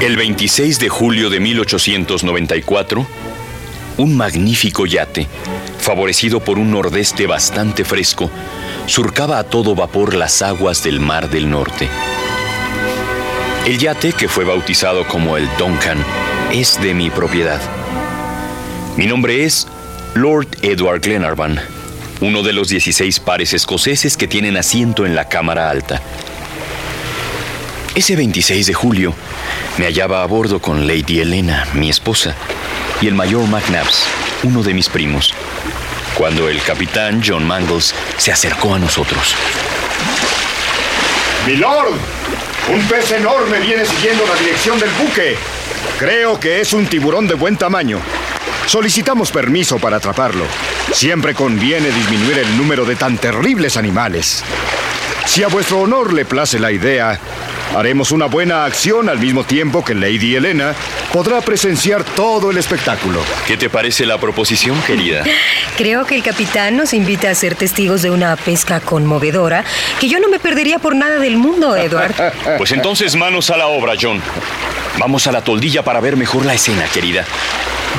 El 26 de julio de 1894, un magnífico yate, favorecido por un nordeste bastante fresco, surcaba a todo vapor las aguas del Mar del Norte. El yate, que fue bautizado como el Duncan, es de mi propiedad. Mi nombre es Lord Edward Glenarvan, uno de los 16 pares escoceses que tienen asiento en la Cámara Alta. Ese 26 de julio me hallaba a bordo con Lady Helena, mi esposa, y el mayor McNabbs, uno de mis primos, cuando el capitán John Mangles se acercó a nosotros. Milord, un pez enorme viene siguiendo la dirección del buque. Creo que es un tiburón de buen tamaño. Solicitamos permiso para atraparlo. Siempre conviene disminuir el número de tan terribles animales. Si a vuestro honor le place la idea, haremos una buena acción al mismo tiempo que Lady Helena podrá presenciar todo el espectáculo. ¿Qué te parece la proposición, querida? Creo que el capitán nos invita a ser testigos de una pesca conmovedora que yo no me perdería por nada del mundo, Edward. Pues entonces manos a la obra, John. Vamos a la toldilla para ver mejor la escena, querida.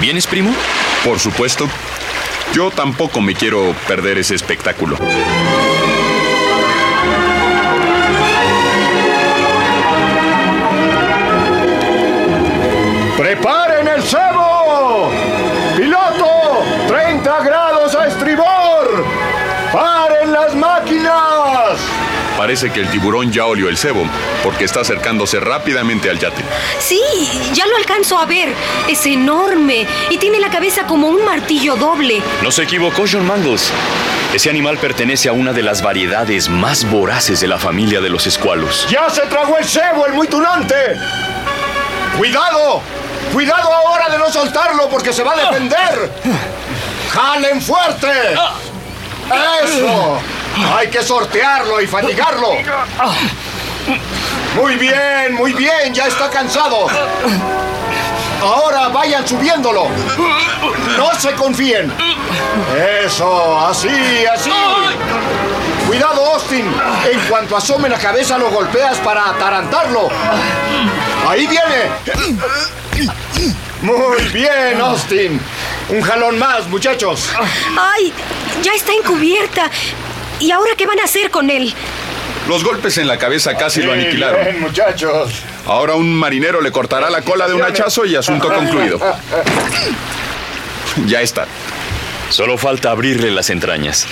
¿Vienes, primo? Por supuesto. Yo tampoco me quiero perder ese espectáculo. ¡Preparen el cebo! ¡Piloto! ¡30 grados a estribor! ¡Paren las máquinas! Parece que el tiburón ya olió el cebo, porque está acercándose rápidamente al yate. Sí, ya lo alcanzo a ver. Es enorme y tiene la cabeza como un martillo doble. No se equivocó, John Mangles. Ese animal pertenece a una de las variedades más voraces de la familia de los escualos. ¡Ya se tragó el cebo, el muy tunante! ¡Cuidado! ¡Cuidado ahora de no soltarlo porque se va a defender! ¡Jalen fuerte! ¡Eso! Hay que sortearlo y fatigarlo. Muy bien, muy bien, ya está cansado. Ahora vayan subiéndolo. No se confíen. Eso, así, así. Cuidado, Austin. En cuanto asome la cabeza, lo golpeas para atarantarlo. Ahí viene. Muy bien, Austin. Un jalón más, muchachos. ¡Ay! Ya está encubierta. ¿Y ahora qué van a hacer con él? Los golpes en la cabeza casi lo aniquilaron. Bien, muchachos. Ahora un marinero le cortará la cola de un hachazo y asunto concluido. Ya está. Solo falta abrirle las entrañas.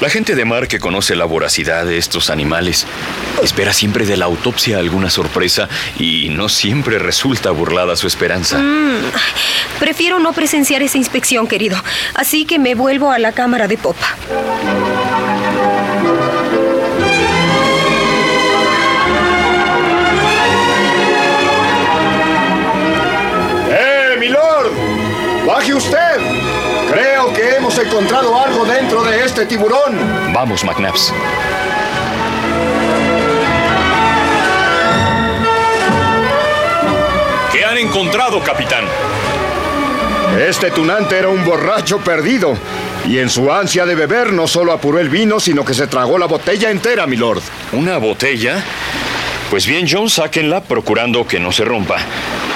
La gente de mar que conoce la voracidad de estos animales espera siempre de la autopsia alguna sorpresa y no siempre resulta burlada su esperanza. Prefiero no presenciar esa inspección, querido. Así que me vuelvo a la cámara de popa. ¡Eh, milord! ¡Baje usted! Hemos encontrado algo dentro de este tiburón. Vamos, McNabbs. ¿Qué han encontrado, capitán? Este tunante era un borracho perdido. Y en su ansia de beber no solo apuró el vino, sino que se tragó la botella entera, milord. ¿Una botella? Pues bien, John, sáquenla procurando que no se rompa.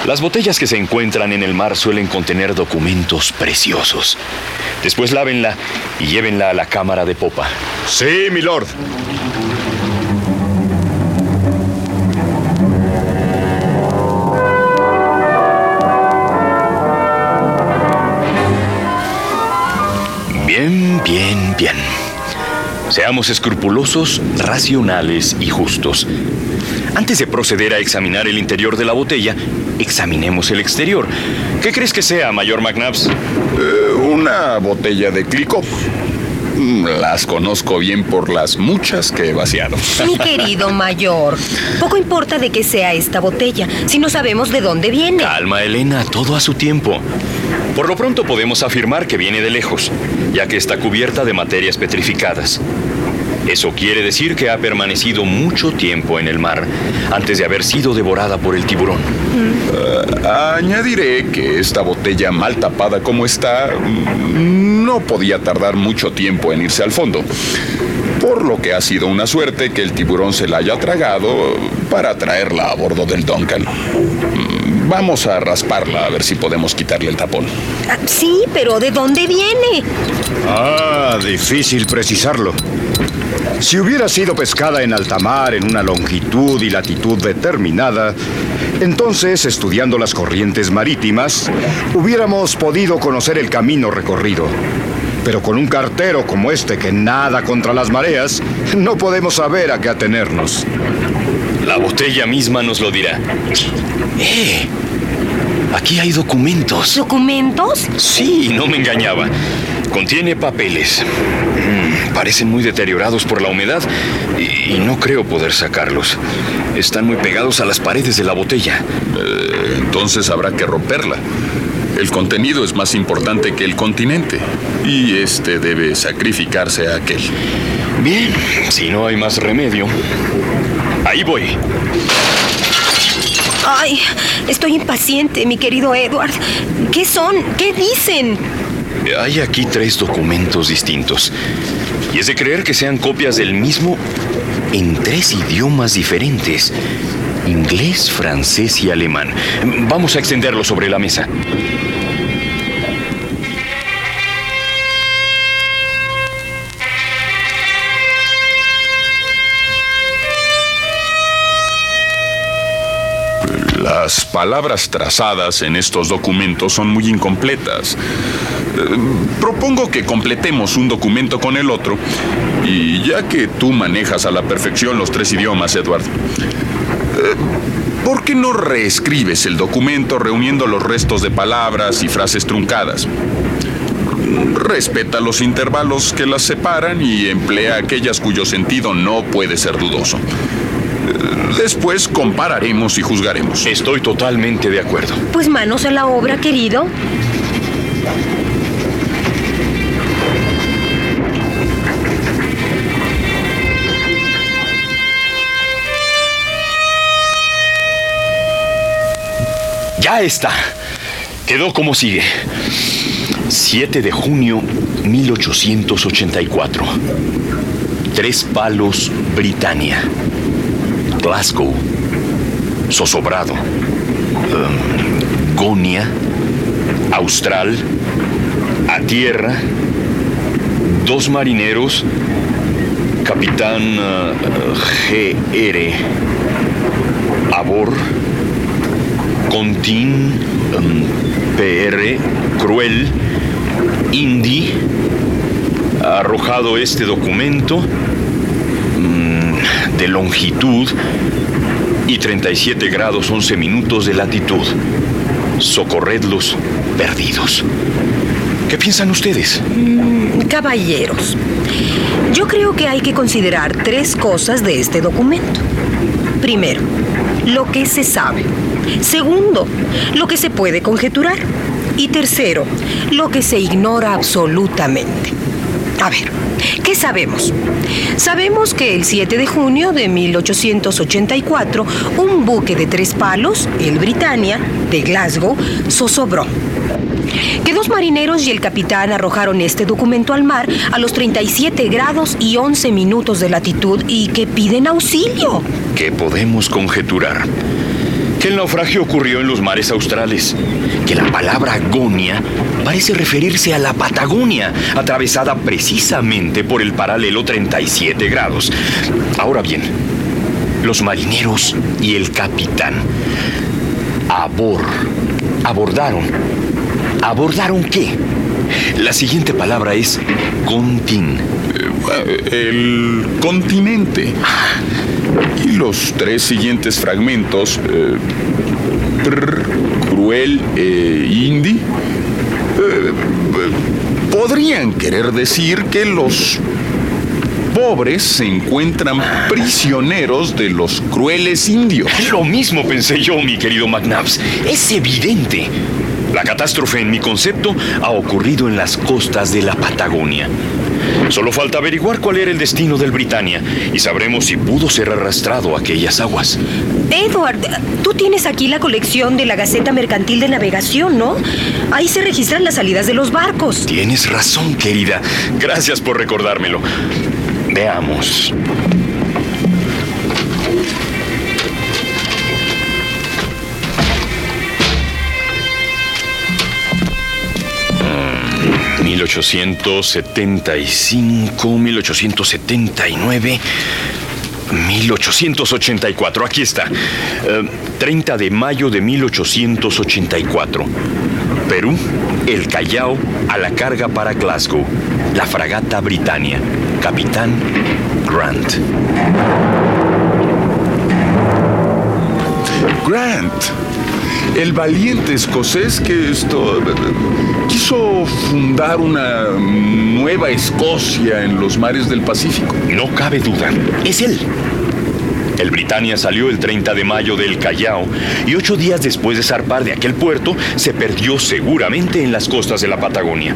Las botellas que se encuentran en el mar suelen contener documentos preciosos. Después lávenla y llévenla a la cámara de popa. Sí, milord. Bien, bien, bien. Seamos escrupulosos, racionales y justos. Antes de proceder a examinar el interior de la botella, examinemos el exterior. ¿Qué crees que sea, Mayor McNabbs? Eh, una botella de Clico. Mm, Las conozco bien por las muchas que he vaciado. Mi querido mayor, poco importa de qué sea esta botella, si no sabemos de dónde viene. Calma, Elena, todo a su tiempo. Por lo pronto podemos afirmar que viene de lejos, ya que está cubierta de materias petrificadas. Eso quiere decir que ha permanecido mucho tiempo en el mar antes de haber sido devorada por el tiburón. Añadiré que esta botella mal tapada como está mm, no podía tardar mucho tiempo en irse al fondo. Por lo que ha sido una suerte que el tiburón se la haya tragado para traerla a bordo del Duncan. Vamos a rasparla a ver si podemos quitarle el tapón. Ah, Sí, pero ¿de dónde viene? Ah, difícil precisarlo. Si hubiera sido pescada en alta mar en una longitud y latitud determinada, entonces, estudiando las corrientes marítimas, hubiéramos podido conocer el camino recorrido. Pero con un cartero como este que nada contra las mareas, no podemos saber a qué atenernos. La botella misma nos lo dirá. ¡Eh! Aquí hay documentos. ¿Documentos? Sí, no me engañaba. Contiene papeles. Mm, parecen muy deteriorados por la humedad y, y no creo poder sacarlos. Están muy pegados a las paredes de la botella. Eh, entonces habrá que romperla. El contenido es más importante que el continente. Y este debe sacrificarse a aquel. Bien, si no hay más remedio. Ahí voy. Ay, estoy impaciente, mi querido Edward. ¿Qué son? ¿Qué dicen? Hay aquí tres documentos distintos. Y es de creer que sean copias del mismo en tres idiomas diferentes. Inglés, francés y alemán. Vamos a extenderlo sobre la mesa. Las palabras trazadas en estos documentos son muy incompletas. Eh, propongo que completemos un documento con el otro y ya que tú manejas a la perfección los tres idiomas, Edward, eh, ¿por qué no reescribes el documento reuniendo los restos de palabras y frases truncadas? Respeta los intervalos que las separan y emplea aquellas cuyo sentido no puede ser dudoso. Después compararemos y juzgaremos. Estoy totalmente de acuerdo. Pues manos a la obra, querido. Ya está. Quedó como sigue. 7 de junio 1884. Tres Palos, Britania. Glasgow. Sosobrado. em, Gonia. Austral. A tierra. Dos marineros. Capitán eh, G.R. Abor. Contín, em, PR, Cruel, Indy, arrojado este documento de longitud y 37 grados 11 minutos de latitud. Socorredlos perdidos. ¿Qué piensan ustedes? Mm, Caballeros, yo creo que hay que considerar tres cosas de este documento. Primero, lo que se sabe. Segundo, lo que se puede conjeturar. Y tercero, lo que se ignora absolutamente. A ver, ¿qué sabemos? Sabemos que el 7 de junio de 1884, un buque de tres palos, el Britannia, de Glasgow, zozobró. Que dos marineros y el capitán arrojaron este documento al mar a los 37 grados y 11 minutos de latitud y que piden auxilio. ¿Qué podemos conjeturar? Que el naufragio ocurrió en los mares australes. Que la palabra Gonia parece referirse a la Patagonia, atravesada precisamente por el paralelo 37 grados. Ahora bien, los marineros y el capitán abor, abordaron. ¿Abordaron qué? La siguiente palabra es contin. Eh, el continente. Y los tres siguientes fragmentos, eh, cruel e indi, eh, podrían querer decir que los pobres se encuentran prisioneros de los crueles indios. Lo mismo pensé yo, mi querido McNabbs. Es evidente. La catástrofe, en mi concepto, ha ocurrido en las costas de la Patagonia. Solo falta averiguar cuál era el destino del Britannia y sabremos si pudo ser arrastrado a aquellas aguas. Edward, tú tienes aquí la colección de la Gaceta Mercantil de Navegación, ¿no? Ahí se registran las salidas de los barcos. Tienes razón, querida. Gracias por recordármelo. Veamos. 1875, 1879, 1884. Aquí está. 30 eh, de mayo de 1884. Perú, el Callao a la carga para Glasgow. La fragata Britannia. Capitán Grant. Grant el valiente escocés que esto quiso fundar una nueva Escocia en los mares del Pacífico. No cabe duda, es él. El Britannia salió el 30 de mayo del Callao y ocho días después de zarpar de aquel puerto se perdió seguramente en las costas de la Patagonia.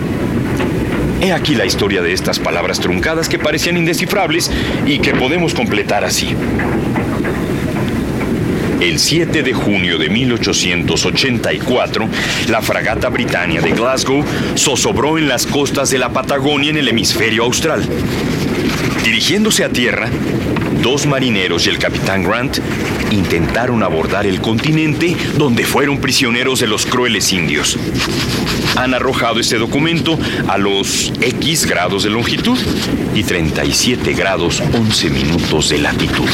He aquí la historia de estas palabras truncadas que parecían indescifrables y que podemos completar así. El 7 de junio de 1884, la fragata Britannia de Glasgow zozobró en las costas de la Patagonia en el hemisferio austral. Dirigiéndose a tierra, dos marineros y el capitán Grant intentaron abordar el continente donde fueron prisioneros de los crueles indios. Han arrojado este documento a los X grados de longitud y 37 grados 11 minutos de latitud.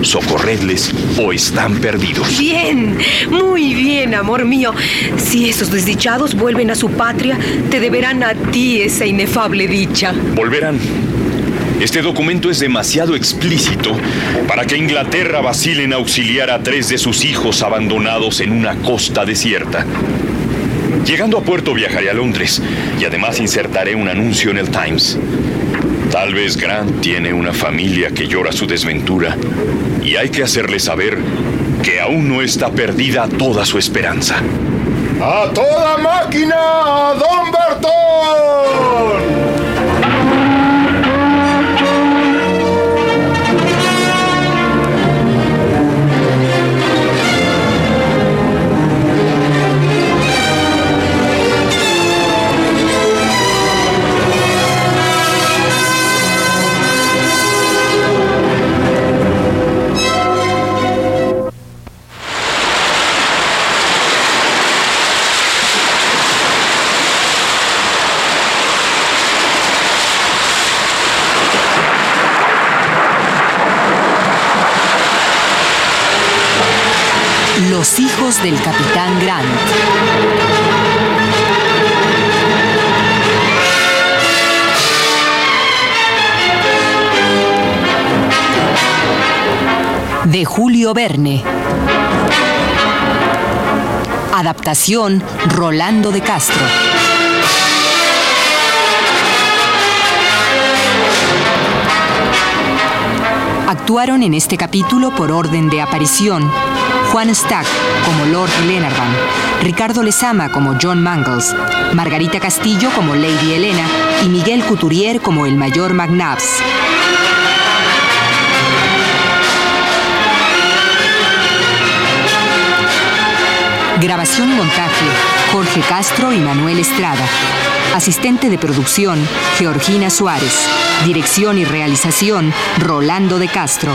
Socorredles o están perdidos. Bien, muy bien, amor mío. Si esos desdichados vuelven a su patria, te deberán a ti esa inefable dicha. Volverán. Este documento es demasiado explícito para que Inglaterra vacile en auxiliar a tres de sus hijos abandonados en una costa desierta. Llegando a puerto viajaré a Londres y además insertaré un anuncio en el Times. Tal vez Grant tiene una familia que llora su desventura y hay que hacerle saber que aún no está perdida toda su esperanza. ¡A toda máquina, Don Bertón! Los hijos del capitán Grant. De Julio Verne. Adaptación Rolando de Castro. Actuaron en este capítulo por orden de aparición Juan Stack como Lord Glenarvan, Ricardo Lezama como John Mangles, Margarita Castillo como Lady Elena y Miguel Couturier como el mayor McNabbs. Grabación y montaje, Jorge Castro y Manuel Estrada. Asistente de producción, Georgina Suárez. Dirección y realización, Rolando de Castro.